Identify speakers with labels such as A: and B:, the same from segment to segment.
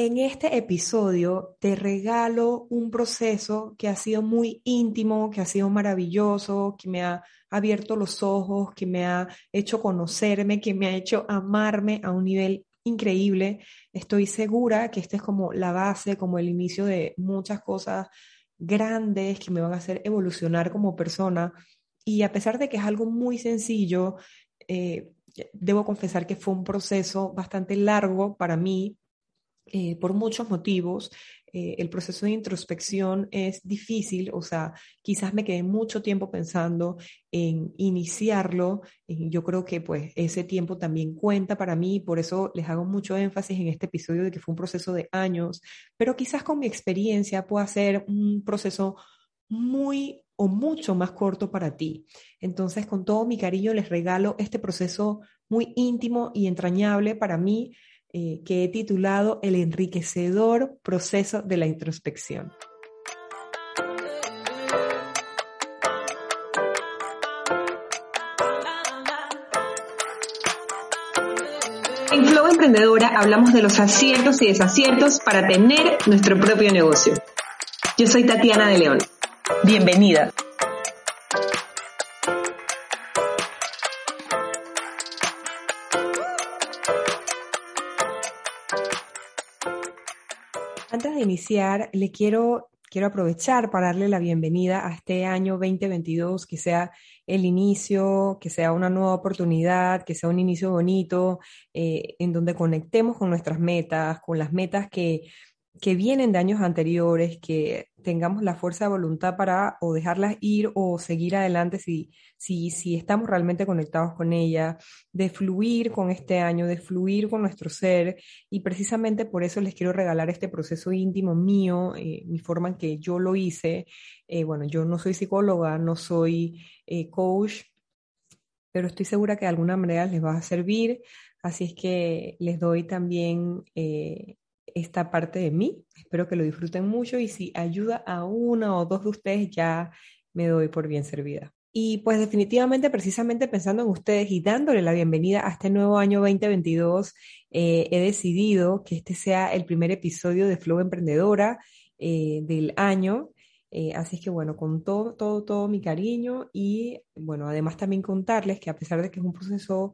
A: En este episodio te regalo un proceso que ha sido muy íntimo, que ha sido maravilloso, que me ha abierto los ojos, que me ha hecho conocerme, que me ha hecho amarme a un nivel increíble. Estoy segura que esta es como la base, como el inicio de muchas cosas grandes que me van a hacer evolucionar como persona. Y a pesar de que es algo muy sencillo, eh, debo confesar que fue un proceso bastante largo para mí eh, por muchos motivos. Eh, el proceso de introspección es difícil, o sea, quizás me quedé mucho tiempo pensando en iniciarlo. yo creo que pues ese tiempo también cuenta para mí, por eso les hago mucho énfasis en este episodio de que fue un proceso de años, pero quizás con mi experiencia pueda ser un proceso muy o mucho más corto para ti. Entonces, con todo mi cariño les regalo este proceso muy íntimo y entrañable para mí eh, que he titulado El enriquecedor proceso de la introspección.
B: En Flow Emprendedora hablamos de los aciertos y desaciertos para tener nuestro propio negocio. Yo soy Tatiana de León. Bienvenida.
A: Antes de iniciar, le quiero, quiero aprovechar para darle la bienvenida a este año 2022, que sea el inicio, que sea una nueva oportunidad, que sea un inicio bonito, eh, en donde conectemos con nuestras metas, con las metas que que vienen de años anteriores, que tengamos la fuerza de voluntad para o dejarlas ir o seguir adelante si, si, si estamos realmente conectados con ella, de fluir con este año, de fluir con nuestro ser. Y precisamente por eso les quiero regalar este proceso íntimo mío, eh, mi forma en que yo lo hice. Eh, bueno, yo no soy psicóloga, no soy eh, coach, pero estoy segura que de alguna manera les va a servir. Así es que les doy también esta parte de mí. Espero que lo disfruten mucho y si ayuda a una o dos de ustedes ya me doy por bien servida. Y pues definitivamente, precisamente pensando en ustedes y dándole la bienvenida a este nuevo año 2022, eh, he decidido que este sea el primer episodio de Flow Emprendedora eh, del año. Eh, así es que bueno, con todo, todo, todo mi cariño y bueno, además también contarles que a pesar de que es un proceso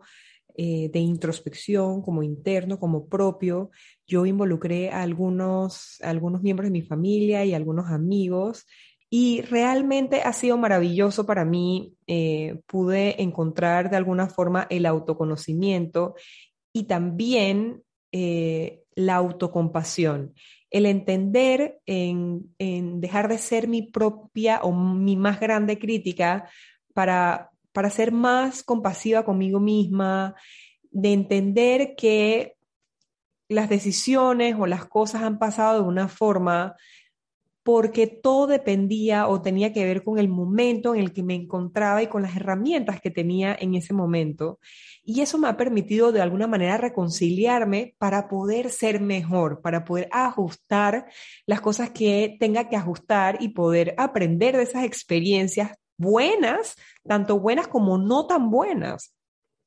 A: eh, de introspección como interno, como propio. Yo involucré a algunos, algunos miembros de mi familia y algunos amigos y realmente ha sido maravilloso para mí. Eh, pude encontrar de alguna forma el autoconocimiento y también eh, la autocompasión. El entender en, en dejar de ser mi propia o mi más grande crítica para para ser más compasiva conmigo misma, de entender que las decisiones o las cosas han pasado de una forma porque todo dependía o tenía que ver con el momento en el que me encontraba y con las herramientas que tenía en ese momento. Y eso me ha permitido de alguna manera reconciliarme para poder ser mejor, para poder ajustar las cosas que tenga que ajustar y poder aprender de esas experiencias buenas, tanto buenas como no tan buenas.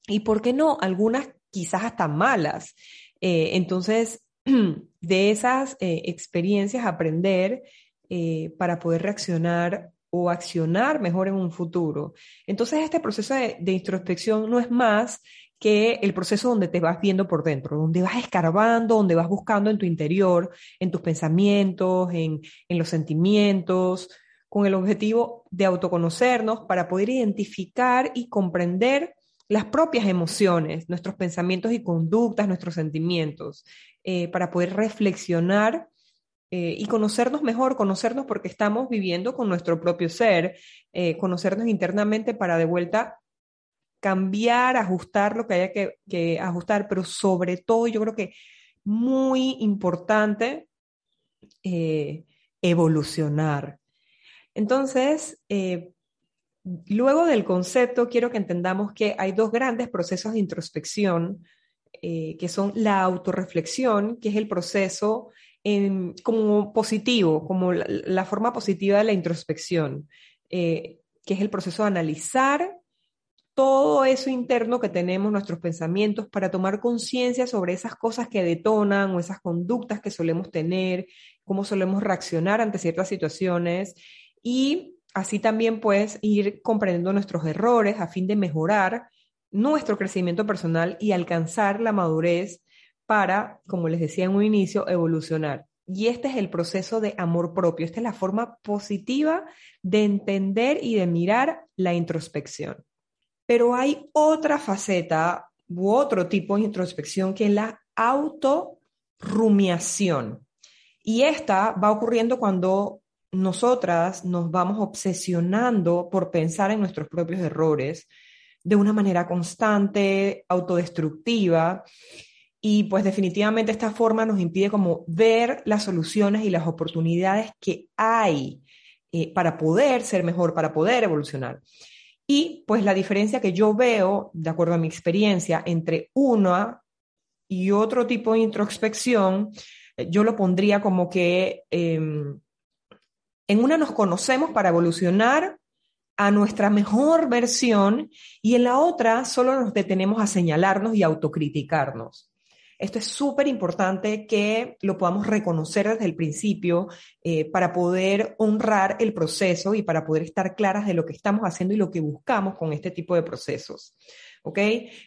A: Y por qué no, algunas quizás hasta malas. Eh, entonces, de esas eh, experiencias aprender eh, para poder reaccionar o accionar mejor en un futuro. Entonces, este proceso de, introspección no es más que el proceso donde te vas viendo por dentro, donde vas escarbando, donde vas buscando en tu interior, en tus pensamientos, en, en los sentimientos, con el objetivo de autoconocernos para poder identificar y comprender las propias emociones, nuestros pensamientos y conductas, nuestros sentimientos, eh, para poder reflexionar eh, y conocernos mejor, conocernos porque estamos viviendo con nuestro propio ser, eh, conocernos internamente para de vuelta cambiar, ajustar lo que haya que, ajustar, pero sobre todo yo creo que muy importante evolucionar. Entonces, luego del concepto, quiero que entendamos que hay dos grandes procesos de introspección, eh, que son la autorreflexión, que es el proceso como positivo, como la, forma positiva de la introspección, eh, que es el proceso de analizar todo eso interno que tenemos, nuestros pensamientos, para tomar conciencia sobre esas cosas que detonan o esas conductas que solemos tener, cómo solemos reaccionar ante ciertas situaciones y así también pues ir comprendiendo nuestros errores a fin de mejorar nuestro crecimiento personal y alcanzar la madurez para, como les decía en un inicio, evolucionar. Y este es el proceso de amor propio, esta es la forma positiva de entender y de mirar la introspección. Pero hay otra faceta u otro tipo de introspección que es la autorrumiación. Y esta va ocurriendo cuando nosotras nos vamos obsesionando por pensar en nuestros propios errores de una manera constante, autodestructiva. Y pues definitivamente esta forma nos impide como ver las soluciones y las oportunidades que hay eh, para poder ser mejor, para poder evolucionar. Y pues la diferencia que yo veo, de acuerdo a mi experiencia, entre una y otro tipo de introspección, eh, yo lo pondría como que em, en una nos conocemos para evolucionar a nuestra mejor versión y en la otra solo nos detenemos a señalarnos y autocriticarnos. Esto es súper importante que lo podamos reconocer desde el principio eh, para poder honrar el proceso y para poder estar claras de lo que estamos haciendo y lo que buscamos con este tipo de procesos. ¿Ok?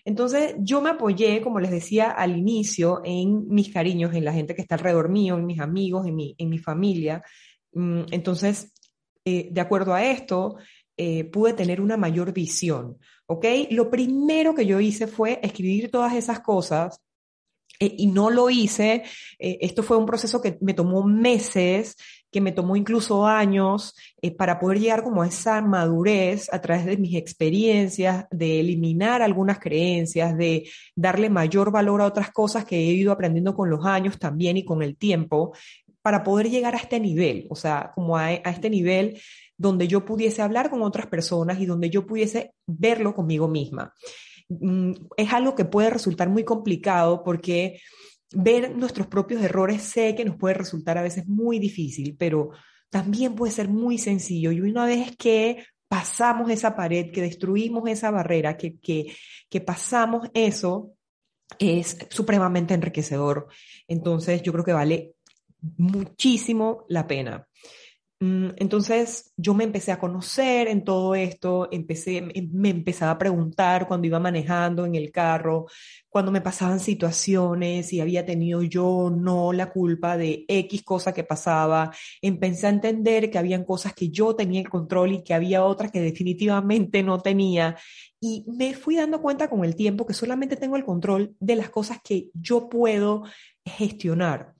A: Entonces yo me apoyé, como les decía al inicio, en mis cariños, en la gente que está alrededor mío, en mis amigos, en mi, en mi familia. Mm, entonces, eh, de acuerdo a esto, eh, pude tener una mayor visión. ¿Ok? Lo primero que yo hice fue escribir todas esas cosas eh, y no lo hice. Esto fue un proceso que me tomó meses, que me tomó incluso años para poder llegar como a esa madurez a través de mis experiencias, de eliminar algunas creencias, de darle mayor valor a otras cosas que he ido aprendiendo con los años también y con el tiempo, para poder llegar a este nivel, o sea, como a, este nivel donde yo pudiese hablar con otras personas y donde yo pudiese verlo conmigo misma. Mm, es algo que puede resultar muy complicado porque ver nuestros propios errores sé que nos puede resultar a veces muy difícil, pero también puede ser muy sencillo. Y una vez que pasamos esa pared, que destruimos esa barrera, que, que, que pasamos eso, es supremamente enriquecedor. Entonces yo creo que vale muchísimo la pena. Mm, entonces yo me empecé a conocer en todo esto, empecé, me empezaba a preguntar cuando iba manejando en el carro, cuando me pasaban situaciones, si había tenido yo no la culpa de X cosa que pasaba, empecé a entender que habían cosas que yo tenía el control y que había otras que definitivamente no tenía. Y me fui dando cuenta con el tiempo que solamente tengo el control de las cosas que yo puedo gestionar,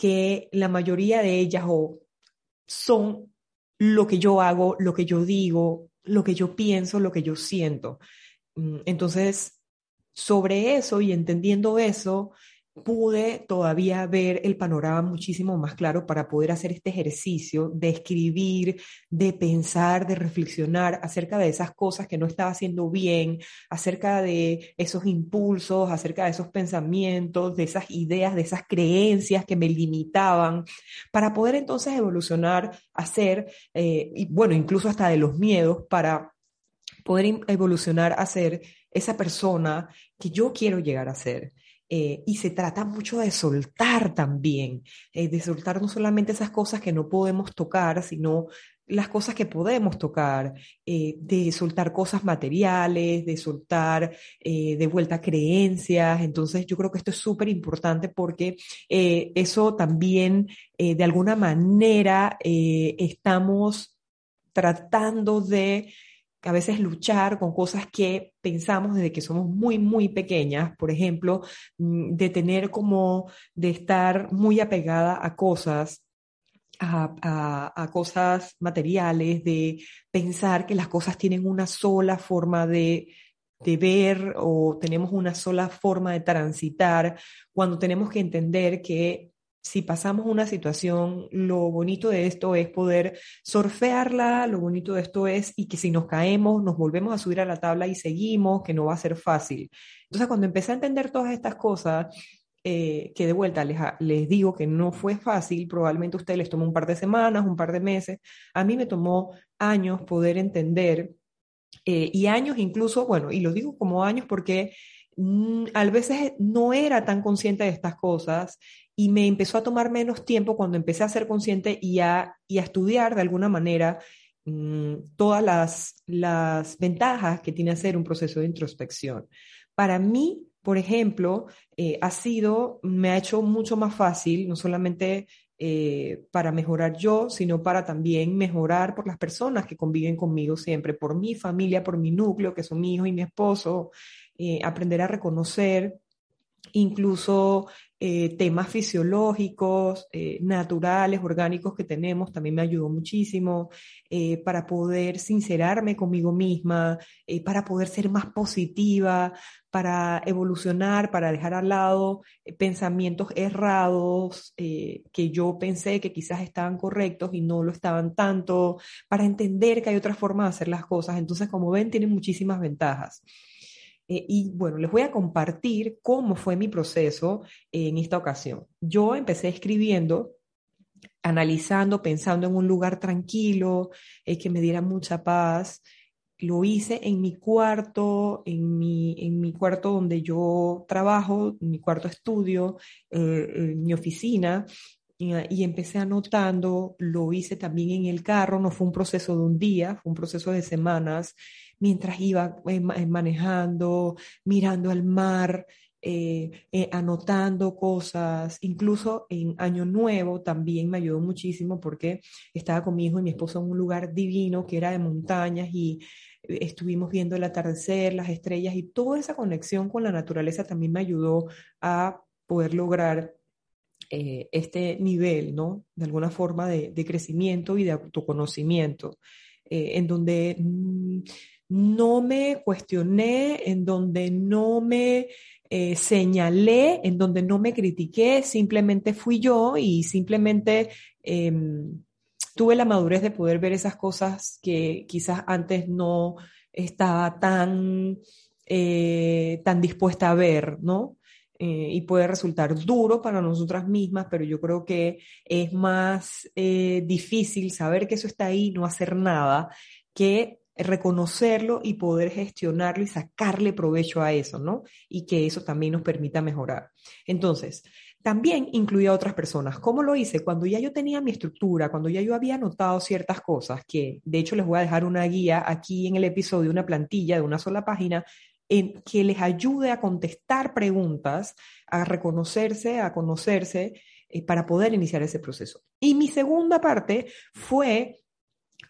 A: que la mayoría de ellas son lo que yo hago, lo que yo digo, lo que yo pienso, lo que yo siento. Mm, entonces, sobre eso y entendiendo eso, pude todavía ver el panorama muchísimo más claro para poder hacer este ejercicio de escribir, de pensar, de reflexionar acerca de esas cosas que no estaba haciendo bien, acerca de esos impulsos, acerca de esos pensamientos, de esas ideas, de esas creencias que me limitaban, para poder entonces evolucionar, hacer, eh, bueno, incluso hasta de los miedos, para poder evolucionar a ser esa persona que yo quiero llegar a ser. Eh, y se trata mucho de soltar también, eh, de soltar no solamente esas cosas que no podemos tocar, sino las cosas que podemos tocar, eh, de soltar cosas materiales, de soltar de vuelta creencias. Entonces yo creo que esto es súper importante porque eso también de alguna manera estamos tratando de a veces luchar con cosas que pensamos desde que somos muy, muy pequeñas, por ejemplo, mm, de tener como, de estar muy apegada a cosas, a, cosas materiales, de pensar que las cosas tienen una sola forma de, de ver o tenemos una sola forma de transitar, cuando tenemos que entender que si pasamos una situación, lo bonito de esto es poder surfearla, lo bonito de esto es y que si nos caemos, nos volvemos a subir a la tabla y seguimos, que no va a ser fácil. Entonces, cuando empecé a entender todas estas cosas, eh, que de vuelta les, les digo que no fue fácil, probablemente a ustedes les tomó un par de semanas, un par de meses, a mí me tomó años poder entender eh, y años incluso, bueno, y lo digo como años porque a veces no era tan consciente de estas cosas y me empezó a tomar menos tiempo cuando empecé a ser consciente y a, y a estudiar de alguna manera mm, todas las, las ventajas que tiene hacer un proceso de introspección. Para mí, por ejemplo, eh, ha sido, me ha hecho mucho más fácil, no solamente eh, para mejorar yo, sino para también mejorar por las personas que conviven conmigo siempre, por mi familia, por mi núcleo, que son mi hijo y mi esposo, eh, aprender a reconocer incluso eh, temas fisiológicos, eh, naturales, orgánicos que tenemos, también me ayudó muchísimo eh, para poder sincerarme conmigo misma, para poder ser más positiva, para evolucionar, para dejar al lado pensamientos errados que yo pensé que quizás estaban correctos y no lo estaban tanto, para entender que hay otra forma de hacer las cosas. Entonces, como ven, tiene muchísimas ventajas. Eh, y bueno, les voy a compartir cómo fue mi proceso en esta ocasión. Yo empecé escribiendo, analizando, pensando en un lugar tranquilo, eh, que me diera mucha paz. Lo hice en mi cuarto, en mi, en mi cuarto donde yo trabajo, en mi cuarto estudio, eh, en mi oficina, y, empecé anotando, lo hice también en el carro, no fue un proceso de un día, fue un proceso de semanas, mientras iba eh, eh, manejando, mirando al mar, eh, anotando cosas, incluso en Año Nuevo también me ayudó muchísimo porque estaba con mi hijo y mi esposo en un lugar divino que era de montañas y estuvimos viendo el atardecer, las estrellas y toda esa conexión con la naturaleza también me ayudó a poder lograr este nivel, ¿no? De alguna forma de, crecimiento y de autoconocimiento, en donde mm, no me cuestioné, en donde no me eh, señalé, en donde no me critiqué, simplemente fui yo y simplemente em, tuve la madurez de poder ver esas cosas que quizás antes no estaba tan, eh, tan dispuesta a ver, ¿no? Eh, y puede resultar duro para nosotras mismas, pero yo creo que es más difícil saber que eso está ahí, no hacer nada, que reconocerlo y poder gestionarlo y sacarle provecho a eso, ¿no? Y que eso también nos permita mejorar. Entonces, también incluía a otras personas. ¿Cómo lo hice? Cuando ya yo tenía mi estructura, cuando ya yo había anotado ciertas cosas, que de hecho les voy a dejar una guía aquí en el episodio, una plantilla de una sola página, en que les ayude a contestar preguntas, a reconocerse, a conocerse, eh, para poder iniciar ese proceso. Y mi segunda parte fue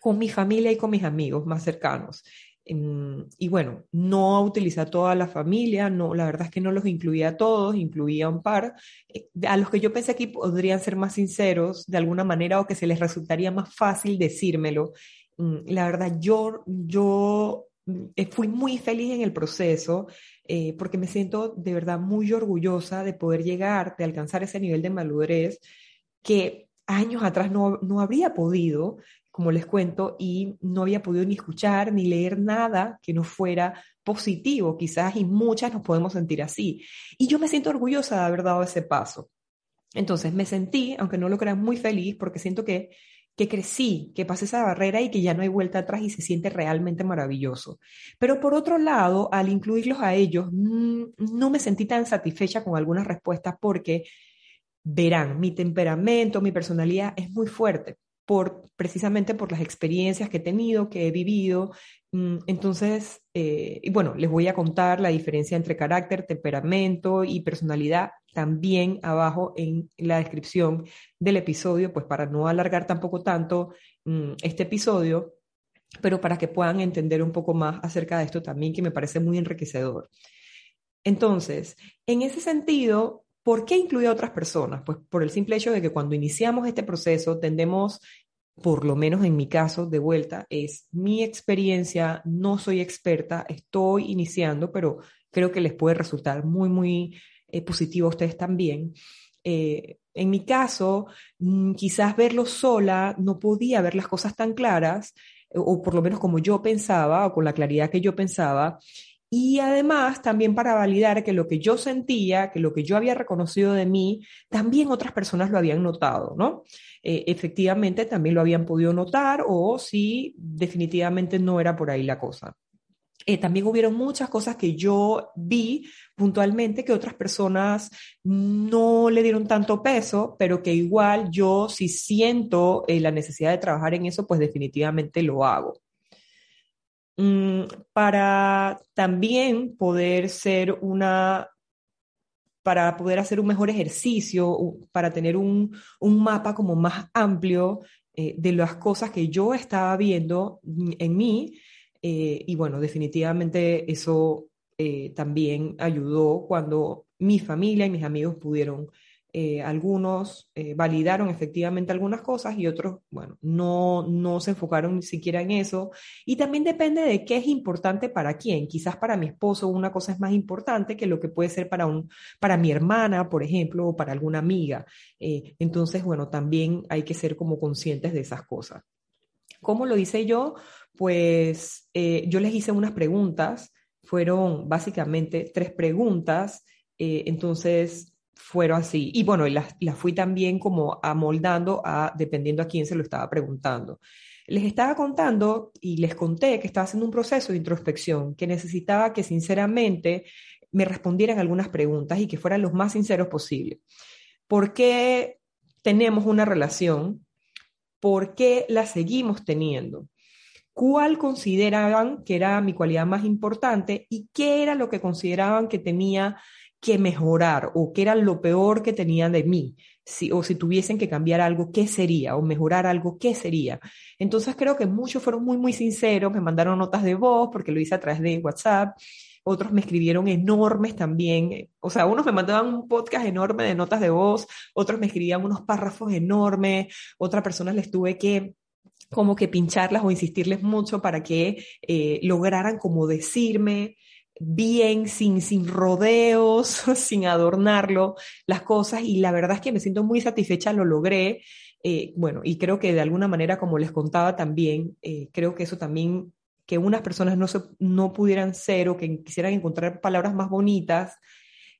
A: con mi familia y con mis amigos más cercanos. Em, y bueno, no utiliza toda la familia, no, la verdad es que no los incluía a todos, incluía un par, eh, a los que yo pensé que podrían ser más sinceros de alguna manera o que se les resultaría más fácil decírmelo. Mm, la verdad, yo, yo eh, fui muy feliz en el proceso eh, porque me siento de verdad muy orgullosa de poder llegar, de alcanzar ese nivel de madurez que años atrás no, no habría podido como les cuento, y no había podido ni escuchar ni leer nada que no fuera positivo, quizás, y muchas nos podemos sentir así. Y yo me siento orgullosa de haber dado ese paso. Entonces me sentí, aunque no lo crean, muy feliz porque siento que, que crecí, que pasé esa barrera y que ya no hay vuelta atrás y se siente realmente maravilloso. Pero por otro lado, al incluirlos a ellos, mm, no me sentí tan satisfecha con algunas respuestas porque, verán, mi temperamento, mi personalidad es muy fuerte precisamente por las experiencias que he tenido, que he vivido. Mm, entonces, eh, y bueno, les voy a contar la diferencia entre carácter, temperamento y personalidad también abajo en la descripción del episodio, pues para no alargar tampoco tanto mm, este episodio, pero para que puedan entender un poco más acerca de esto también, que me parece muy enriquecedor. Entonces, en ese sentido, ¿Por qué incluye a otras personas? Pues por el simple hecho de que cuando iniciamos este proceso tendemos, por lo menos en mi caso, de vuelta, es mi experiencia, no soy experta, estoy iniciando, pero creo que les puede resultar muy, muy eh, positivo a ustedes también. Eh, en mi caso, mm, quizás verlo sola, no podía ver las cosas tan claras, o por lo menos como yo pensaba, o con la claridad que yo pensaba, y además también para validar que lo que yo sentía, que lo que yo había reconocido de mí, también otras personas lo habían notado, ¿no? Eh, efectivamente también lo habían podido notar o si definitivamente no era por ahí la cosa. eh, también hubieron muchas cosas que yo vi puntualmente que otras personas no le dieron tanto peso, pero que igual yo si siento eh, la necesidad de trabajar en eso, pues definitivamente lo hago. Mm, para también poder ser una para poder hacer un mejor ejercicio, para tener un, un mapa como más amplio eh, de las cosas que yo estaba viendo en mí, eh, y bueno, definitivamente eso eh, también ayudó cuando mi familia y mis amigos pudieron, eh, algunos validaron efectivamente algunas cosas y otros, bueno, no, no se enfocaron ni siquiera en eso. Y también depende de qué es importante para quién. Quizás para mi esposo una cosa es más importante que lo que puede ser para, un, para mi hermana, por ejemplo, o para alguna amiga. entonces, bueno, también hay que ser como conscientes de esas cosas. ¿Cómo lo hice yo? pues eh, yo les hice unas preguntas, fueron básicamente tres preguntas, eh, entonces fueron así. Y bueno, las, las fui también como amoldando a, dependiendo a quién se lo estaba preguntando. Les estaba contando y les conté que estaba haciendo un proceso de introspección, que necesitaba que sinceramente me respondieran algunas preguntas y que fueran los más sinceros posible. ¿Por qué tenemos una relación? ¿Por qué la seguimos teniendo? cuál consideraban que era mi cualidad más importante y qué era lo que consideraban que tenía que mejorar o qué era lo peor que tenían de mí. Si, o si tuviesen que cambiar algo, ¿qué sería? O mejorar algo, ¿qué sería? Entonces creo que muchos fueron muy, muy sinceros, me mandaron notas de voz porque lo hice a través de WhatsApp, otros me escribieron enormes también, o sea, unos me mandaban un podcast enorme de notas de voz, otros me escribían unos párrafos enormes, otras personas les tuve que como que pincharlas o insistirles mucho para que eh, lograran como decirme bien, sin, sin rodeos, sin adornarlo, las cosas. Y la verdad es que me siento muy satisfecha, lo logré. Eh, bueno, y creo que de alguna manera, como les contaba también, eh, creo que eso también, que unas personas no, no pudieran ser o que quisieran encontrar palabras más bonitas,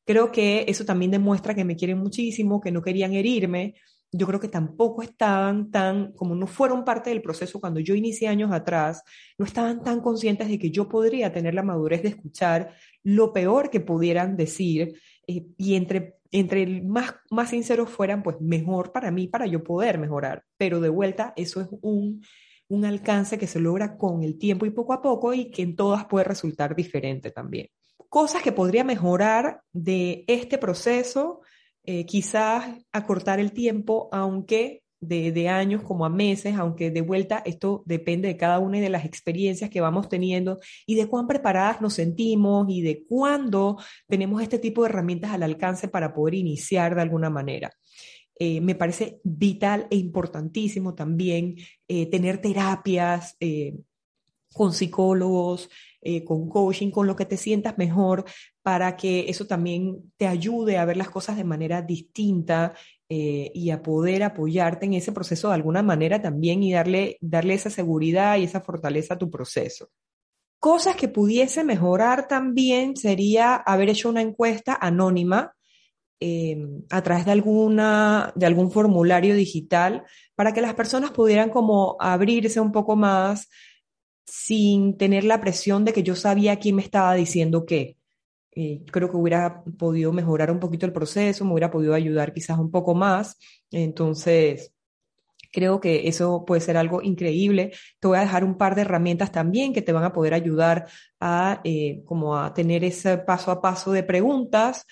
A: creo que eso también demuestra que me quieren muchísimo, que no querían herirme, yo creo que tampoco estaban tan, como no fueron parte del proceso cuando yo inicié años atrás, no estaban tan conscientes de que yo podría tener la madurez de escuchar lo peor que pudieran decir eh, y entre, entre más, más sinceros fueran, pues mejor para mí, para yo poder mejorar. Pero de vuelta, eso es un, un alcance que se logra con el tiempo y poco a poco y que en todas puede resultar diferente también. Cosas que podría mejorar de este proceso eh, quizás acortar el tiempo, aunque de, años como a meses, aunque de vuelta esto depende de cada una de las experiencias que vamos teniendo y de cuán preparadas nos sentimos y de cuándo tenemos este tipo de herramientas al alcance para poder iniciar de alguna manera. Eh, me parece vital e importantísimo también eh, tener terapias con psicólogos, con coaching, con lo que te sientas mejor, para que eso también te ayude a ver las cosas de manera distinta eh, y a poder apoyarte en ese proceso de alguna manera también y darle, darle esa seguridad y esa fortaleza a tu proceso. Cosas que pudiese mejorar también sería haber hecho una encuesta anónima eh, a través de, alguna, de algún formulario digital para que las personas pudieran como abrirse un poco más, sin tener la presión de que yo sabía quién me estaba diciendo qué. Eh, creo que hubiera podido mejorar un poquito el proceso, me hubiera podido ayudar quizás un poco más. Entonces, creo que eso puede ser algo increíble. Te voy a dejar un par de herramientas también que te van a poder ayudar a, eh, como a tener ese paso a paso de preguntas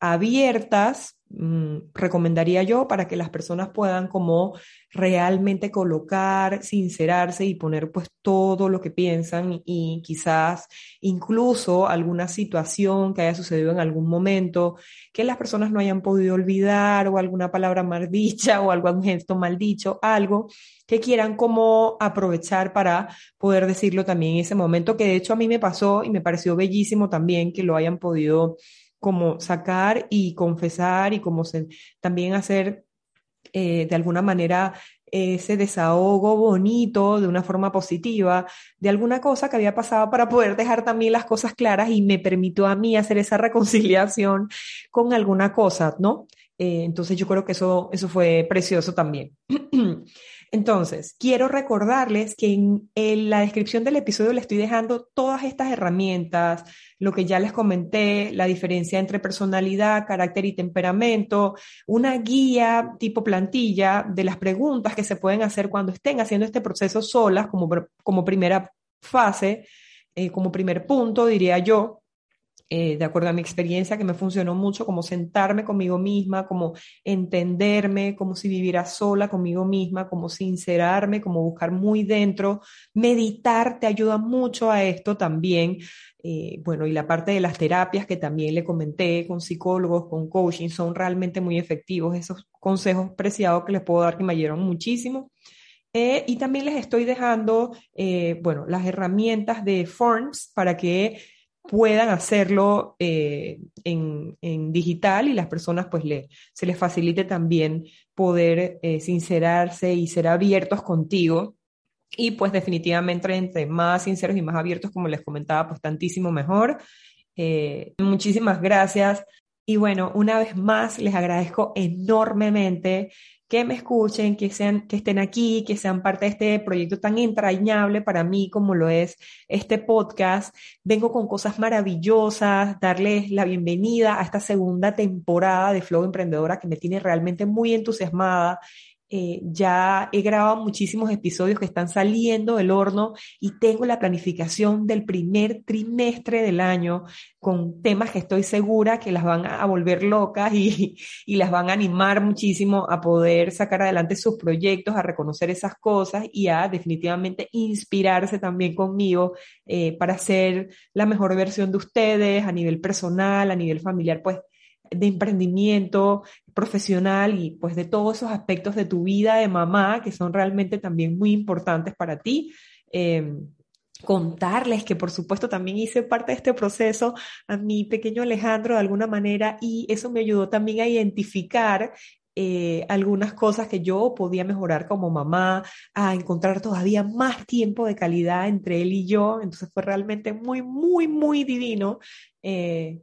A: abiertas Mm, recomendaría yo para que las personas puedan como realmente colocar, sincerarse y poner pues todo lo que piensan y, quizás incluso alguna situación que haya sucedido en algún momento que las personas no hayan podido olvidar o alguna palabra mal dicha o algún gesto mal dicho, algo que quieran como aprovechar para poder decirlo también en ese momento, que de hecho a mí me pasó y me pareció bellísimo también que lo hayan podido como sacar y confesar y como también hacer eh, de alguna manera ese desahogo bonito de una forma positiva de alguna cosa que había pasado para poder dejar también las cosas claras y me permitió a mí hacer esa reconciliación con alguna cosa, ¿no? Eh, entonces yo creo que eso, eso fue precioso también. Entonces, quiero recordarles que en, la descripción del episodio le estoy dejando todas estas herramientas, lo que ya les comenté, la diferencia entre personalidad, carácter y temperamento, una guía tipo plantilla de las preguntas que se pueden hacer cuando estén haciendo este proceso solas como, como primera fase, eh, como primer punto, diría yo, eh, de acuerdo a mi experiencia, que me funcionó mucho, como sentarme conmigo misma, como entenderme, como si viviera sola conmigo misma, como sincerarme, como buscar muy dentro. Meditar te ayuda mucho a esto también. Eh, bueno, y la parte de las terapias que también le comenté con psicólogos, con coaching, son realmente muy efectivos. Esos consejos preciados que les puedo dar que me ayudaron muchísimo. Eh, y también les estoy dejando, bueno, las herramientas de Forms para que puedan hacerlo eh, en, digital y las personas pues le, se les facilite también poder eh, sincerarse y ser abiertos contigo. Y pues definitivamente entre más sinceros y más abiertos, como les comentaba, pues tantísimo mejor. Eh, muchísimas gracias. Y bueno, una vez más les agradezco enormemente que me escuchen, que, sean, que estén aquí, que sean parte de este proyecto tan entrañable para mí como lo es este podcast. Vengo con cosas maravillosas, darles la bienvenida a esta segunda temporada de Flow Emprendedora que me tiene realmente muy entusiasmada eh, ya he grabado muchísimos episodios que están saliendo del horno y tengo la planificación del primer trimestre del año con temas que estoy segura que las van a volver locas y, las van a animar muchísimo a poder sacar adelante sus proyectos, a reconocer esas cosas y a definitivamente inspirarse también conmigo eh, para ser la mejor versión de ustedes a nivel personal, a nivel familiar, pues de emprendimiento profesional y pues de todos esos aspectos de tu vida de mamá que son realmente también muy importantes para ti. Em, contarles que por supuesto también hice parte de este proceso a mi pequeño Alejandro de alguna manera y eso me ayudó también a identificar eh, algunas cosas que yo podía mejorar como mamá, a encontrar todavía más tiempo de calidad entre él y yo. Entonces fue realmente muy, muy, muy divino. Eh,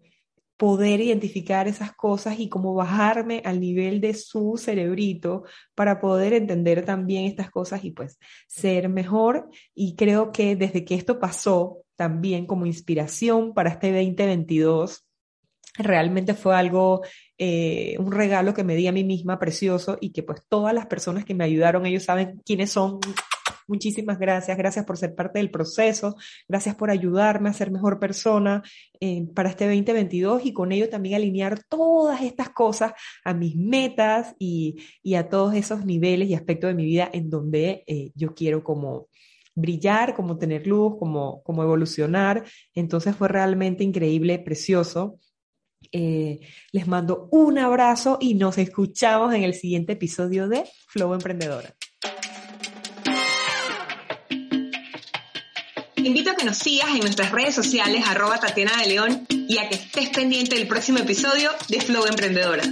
A: poder identificar esas cosas y cómo bajarme al nivel de su cerebrito para poder entender también estas cosas y pues ser mejor. Y creo que desde que esto pasó también como inspiración para este 2022, realmente fue algo, eh, un regalo que me di a mí misma precioso y que pues todas las personas que me ayudaron, ellos saben quiénes son, Muchísimas gracias, gracias por ser parte del proceso, gracias por ayudarme a ser mejor persona eh, para este 2022 y con ello también alinear todas estas cosas a mis metas y, a todos esos niveles y aspectos de mi vida en donde eh, yo quiero como brillar, como tener luz, como, como evolucionar. Entonces fue realmente increíble, precioso. Eh, les mando un abrazo y nos escuchamos en el siguiente episodio de Flow Emprendedora.
B: Invito a que nos sigas en nuestras redes sociales arroba Tatiana de León y a que estés pendiente del próximo episodio de Flow Emprendedora.